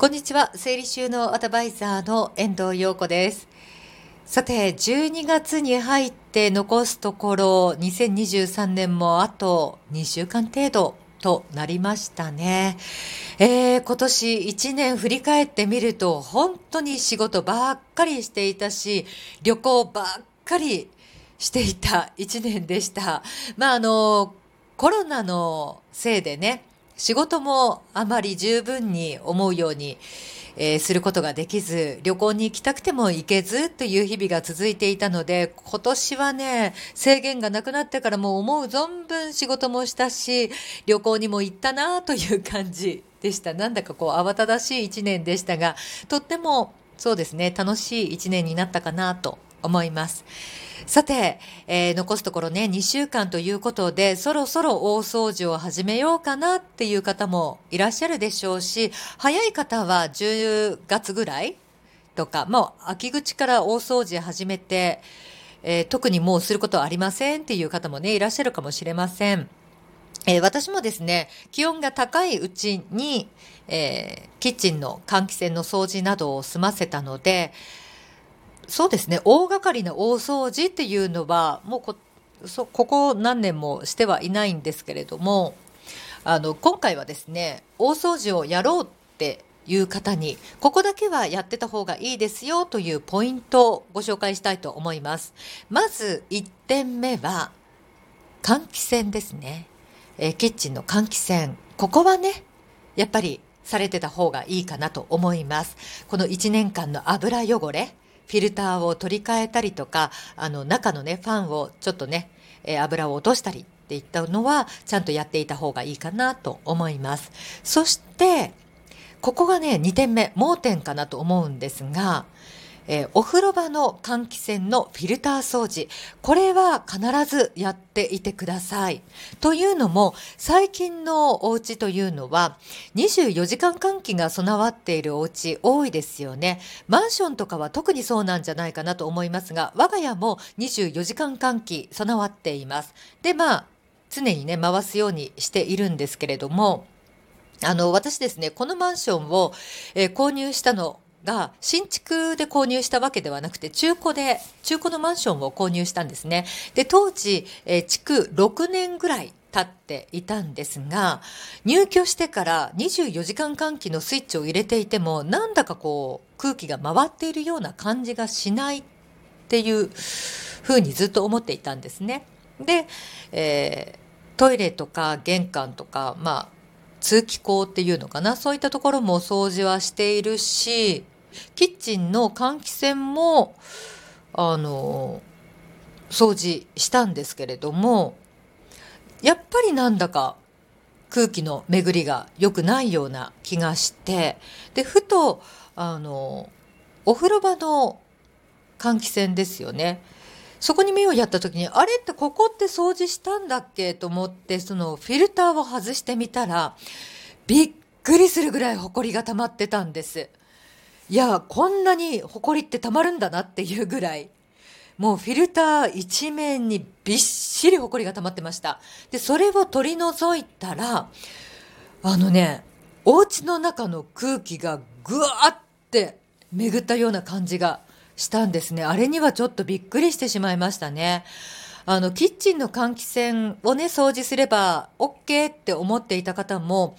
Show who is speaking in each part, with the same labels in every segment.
Speaker 1: こんにちは。整理収納アドバイザーの遠藤陽子です。さて、12月に入って残すところ、2023年もあと2週間程度となりましたね。えー、今年1年振り返ってみると、本当に仕事ばっかりしていたし、旅行ばっかりしていた1年でした。まあ、あの、コロナのせいでね、仕事もあまり十分に思うように、えー、することができず、旅行に行きたくても行けずという日々が続いていたので、今年はね、制限がなくなってからも思う存分仕事もしたし、旅行にも行ったなという感じでした。なんだかこう慌ただしい一年でしたが、とってもそうですね、楽しい一年になったかなと思います。さて、えー、残すところね、2週間ということで、そろそろ大掃除を始めようかなっていう方もいらっしゃるでしょうし、早い方は10月ぐらいとか、もう秋口から大掃除始めて、えー、特にもうすることはありませんっていう方もね、いらっしゃるかもしれません。えー、私もですね、気温が高いうちに、えー、キッチンの換気扇の掃除などを済ませたので、そうですね大掛かりな大掃除っていうのはもうこそここ何年もしてはいないんですけれどもあの今回はですね大掃除をやろうっていう方にここだけはやってた方がいいですよというポイントをご紹介したいと思います。まず1点目は換気扇ですね。えキッチンの換気扇。ここはね、やっぱりされてた方がいいかなと思います。この1年間の油汚れ、フィルターを取り替えたりとか、あの中のね、ファンをちょっとね、え、油を落としたりっていったのは、ちゃんとやっていた方がいいかなと思います。そして、ここがね、2点目、盲点かなと思うんですが、えー、お風呂場の換気扇のフィルター掃除。これは必ずやっていてください。というのも、最近のお家というのは、24時間換気が備わっているお家多いですよね。マンションとかは特にそうなんじゃないかなと思いますが、我が家も24時間換気備わっています。で、まあ、常にね、回すようにしているんですけれども、あの、私ですね、このマンションを、えー、購入したのが新築で購入したわけではなくて中古で中古のマンションを購入したんですね。で当時、えー、築6年ぐらい経っていたんですが入居してから24時間換気のスイッチを入れていてもなんだかこう空気が回っているような感じがしないっていうふうにずっと思っていたんですね。で、えー、トイレとか玄関とかまあ通気口っていうのかな？そういったところも掃除はしているしキッチンの換気扇もあの掃除したんですけれどもやっぱりなんだか空気の巡りが良くないような気がしてでふとあのお風呂場の換気扇ですよねそこに目をやった時にあれってここって掃除したんだっけ？と思ってそのフィルターを外してみたらびっくりするぐらいホコリが溜まってたんです。いやこんなにホコリって溜まるんだなっていうぐらいもうフィルター一面にびっしりホコリが溜まってました。でそれを取り除いたらあのねお家の中の空気がぐわーって巡ったような感じがしたんですね。あれにはちょっとびっくりしてしまいましたね。あの、キッチンの換気扇をね、掃除すれば OK って思っていた方も、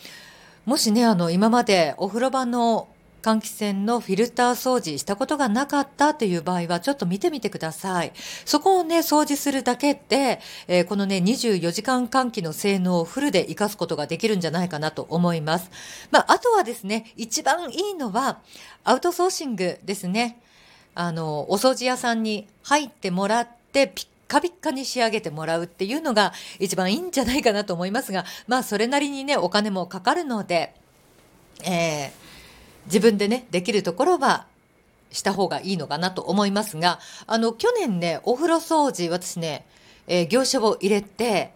Speaker 1: もしね、あの、今までお風呂場の換気扇のフィルター掃除したことがなかったという場合はちょっと見てみてください。そこをね、掃除するだけで、えー、このね、24時間換気の性能をフルで活かすことができるんじゃないかなと思います。まあ、あとはですね、一番いいのはアウトソーシングですね。あの、お掃除屋さんに入ってもらって、ピッカピッカに仕上げてもらうっていうのが一番いいんじゃないかなと思いますが、まあ、それなりにね、お金もかかるので、えー、自分でね、できるところはした方がいいのかなと思いますが、あの、去年ね、お風呂掃除、私ね、えー、業者を入れて、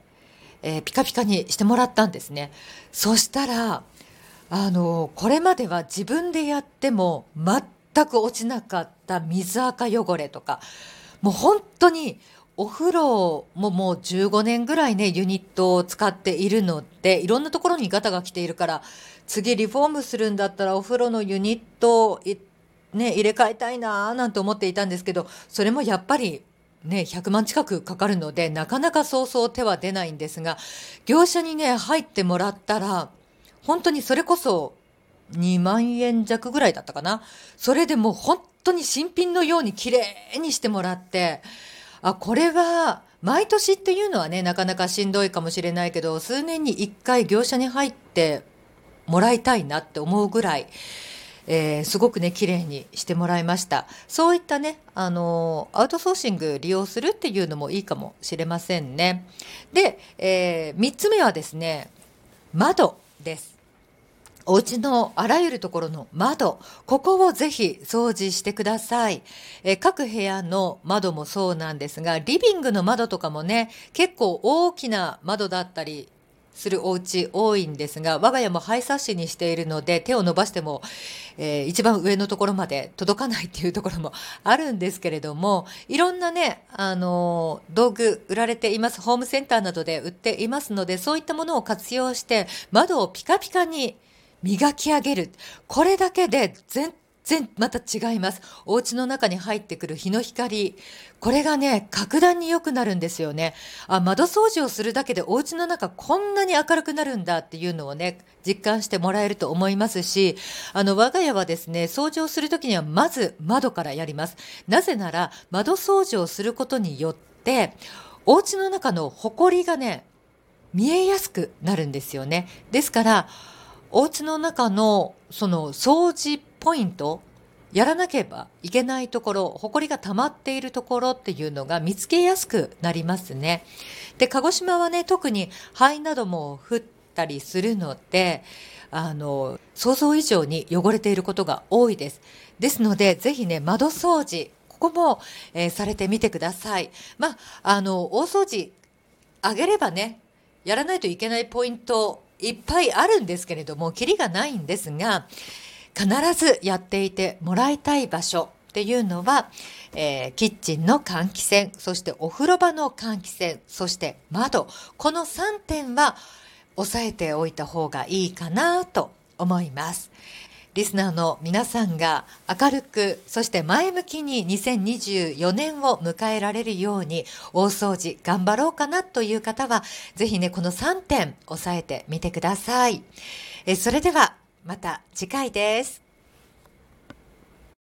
Speaker 1: えー、ピカピカにしてもらったんですね。そしたら、あの、これまでは自分でやっても全く落ちなかった水垢汚れとかもう本当にお風呂ももう15年ぐらいねユニットを使っているのでいろんなところにガタが来ているから次リフォームするんだったらお風呂のユニットね、入れ替えたいなーなんて思っていたんですけど、それもやっぱりね、100万近くかかるので、なかなかそうそう手は出ないんですが、業者にね、入ってもらったら、本当にそれこそ2万円弱ぐらいだったかな。それでもう本当に新品のように綺麗にしてもらって、あ、これは、毎年っていうのはね、なかなかしんどいかもしれないけど、数年に1回業者に入ってもらいたいなって思うぐらい、えー、すごくね綺麗にしてもらいました。そういったねあのアウトソーシング利用するっていうのもいいかもしれませんね。で、えー、3つ目はですね窓です。お家のあらゆるところの窓、ここをぜひ掃除してください。え各部屋の窓もそうなんですが、リビングの窓とかもね、結構大きな窓だったりするお家多いんですが、我が家もハイサッシにしているので、手を伸ばしても、えー、一番上のところまで届かないっていうところもあるんですけれども、いろんなね、あのー、道具売られています。ホームセンターなどで売っていますので、そういったものを活用して、窓をピカピカに磨き上げる。これだけで全然また違います。お家の中に入ってくる日の光。これがね、格段に良くなるんですよね。あ、窓掃除をするだけでお家の中こんなに明るくなるんだっていうのをね、実感してもらえると思いますし、あの、我が家はですね、掃除をするときにはまず窓からやります。なぜなら、窓掃除をすることによって、お家の中の埃がね、見えやすくなるんですよね。ですから、お家の中のその掃除ポイントやらなければいけないところ、埃が溜まっているところっていうのが見つけやすくなりますね。で、鹿児島はね、特に灰なども降ったりするので、あの、想像以上に汚れていることが多いです。ですので、ぜひね、窓掃除、ここも、えー、されてみてください。まあ、あの、大掃除、あげればね、やらないといけないポイント、いっぱいあるんですけれども、キリがないんですが、必ずやっていてもらいたい場所っていうのは、えー、キッチンの換気扇、そしてお風呂場の換気扇、そして窓。この3点は押さえておいた方がいいかなと思います。リスナーの皆さんが明るく、そして前向きに2024年を迎えられるように大掃除頑張ろうかなという方は、ぜひね、この3点押さえてみてください。えそれでは、また次回です。